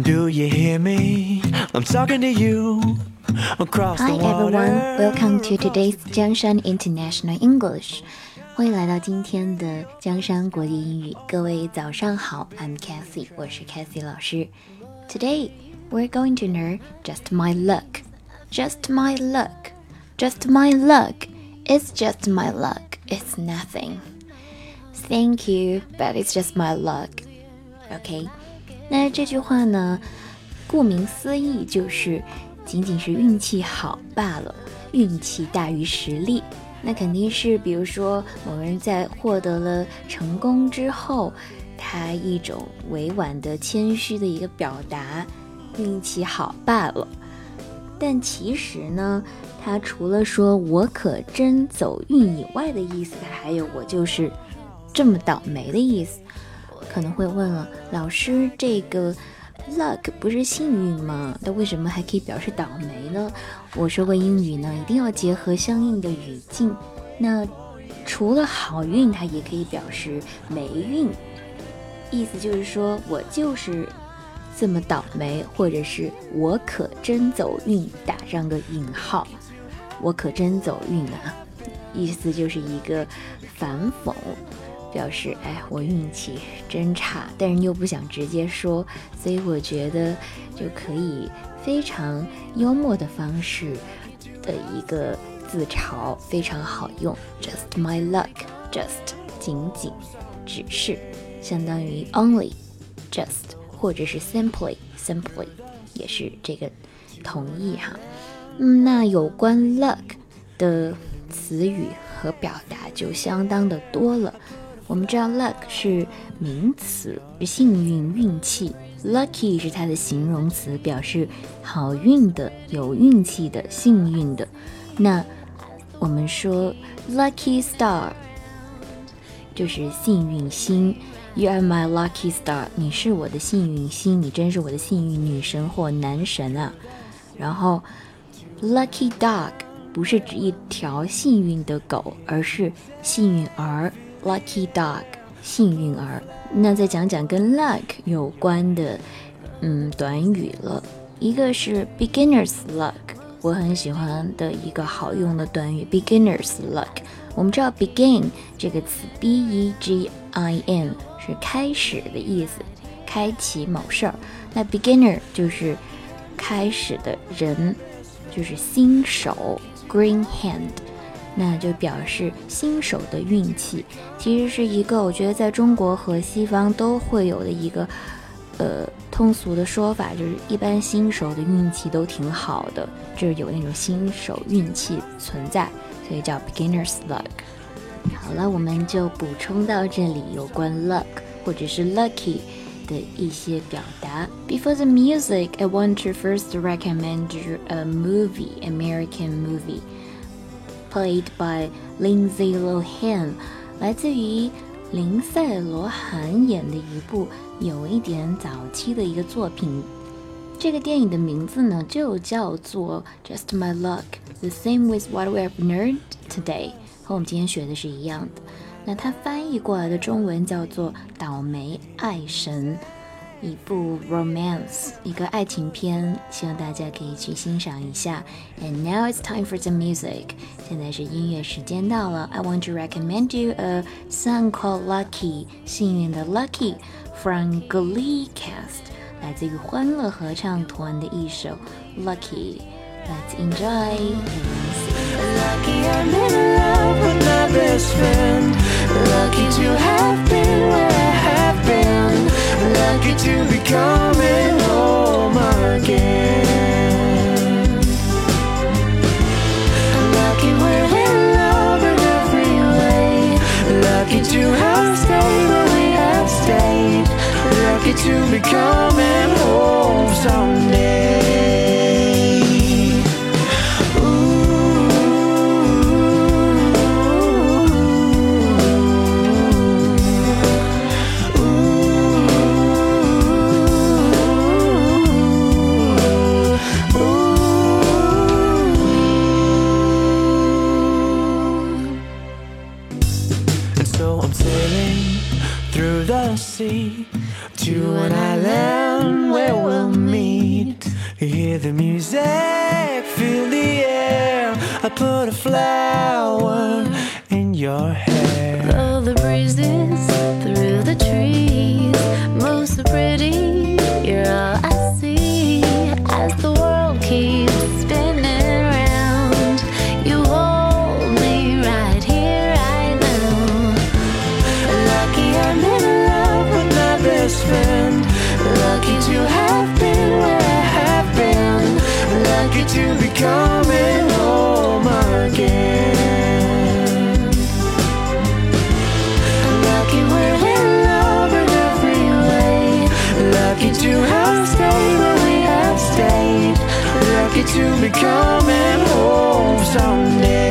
Do you hear me? I'm talking to you across Hi the water. everyone, welcome to today's Jiangshan International English. 欢迎来到今天的江山国际英语。各位早上好，I'm Cathy，我是 Cathy 老师。Today we're going to learn just my luck. Just my luck. Just my luck. It's just my luck. It's nothing. Thank you, but it's just my luck. OK， 那这句话呢，顾名思义就是仅仅是运气好罢了，运气大于实力。那肯定是，比如说某人在获得了成功之后，他一种委婉的谦虚的一个表达，运气好罢了。但其实呢，他除了说我可真走运以外的意思，他还有我就是这么倒霉的意思。可能会问了，老师，这个 luck 不是幸运吗？那为什么还可以表示倒霉呢？我说过英语呢，一定要结合相应的语境。那除了好运，它也可以表示霉运，意思就是说我就是这么倒霉，或者是我可真走运，打上个引号，我可真走运啊，意思就是一个反讽。表示哎，我运气真差，但是又不想直接说，所以我觉得就可以非常幽默的方式的一个自嘲，非常好用。Just my luck，just 仅仅，只是，相当于 only，just 或者是 simply，simply 也是这个同义哈。嗯，那有关 luck 的词语和表达就相当的多了。我们知道 luck 是名词，是幸运、运气；lucky 是它的形容词，表示好运的、有运气的、幸运的。那我们说 lucky star 就是幸运星，You are my lucky star，你是我的幸运星，你真是我的幸运女神或男神啊。然后 lucky dog 不是指一条幸运的狗，而是幸运儿。Lucky dog，幸运儿。那再讲讲跟 luck 有关的，嗯，短语了。一个是 beginner's luck，我很喜欢的一个好用的短语 beginner's luck。我们知道 begin 这个词 b e g i n 是开始的意思，开启某事儿。那 beginner 就是开始的人，就是新手 green hand。那就表示新手的运气，其实是一个我觉得在中国和西方都会有的一个，呃，通俗的说法，就是一般新手的运气都挺好的，就是有那种新手运气存在，所以叫 beginner's luck。好了，我们就补充到这里有关 luck 或者是 lucky 的一些表达。Before the music, I want to first recommend you a movie, American movie. Played by Lindsay Lohan，来自于林赛罗韩演的一部有一点早期的一个作品。这个电影的名字呢就叫做《Just My Luck》，The same with what we have learned today，和我们今天学的是一样的。那它翻译过来的中文叫做《倒霉爱神》。一部 romance，一个爱情片，希望大家可以去欣赏一下。And now it's time for the music，现在是音乐时间到了。I want to recommend you a song called Lucky，幸运的 Lucky from Glee Cast，来自于欢乐合唱团的一首 Lucky。Let's enjoy. Lucky I'm in love with my best friend. Lucky to have To be coming so I'm sailing through the sea to an island where we'll meet. Hear the music, feel the air. I put a flower in your hair. Blow the breezes to be coming home again. Lucky we're in love in every way. Lucky to have stayed where we have stayed. Lucky to be coming home someday.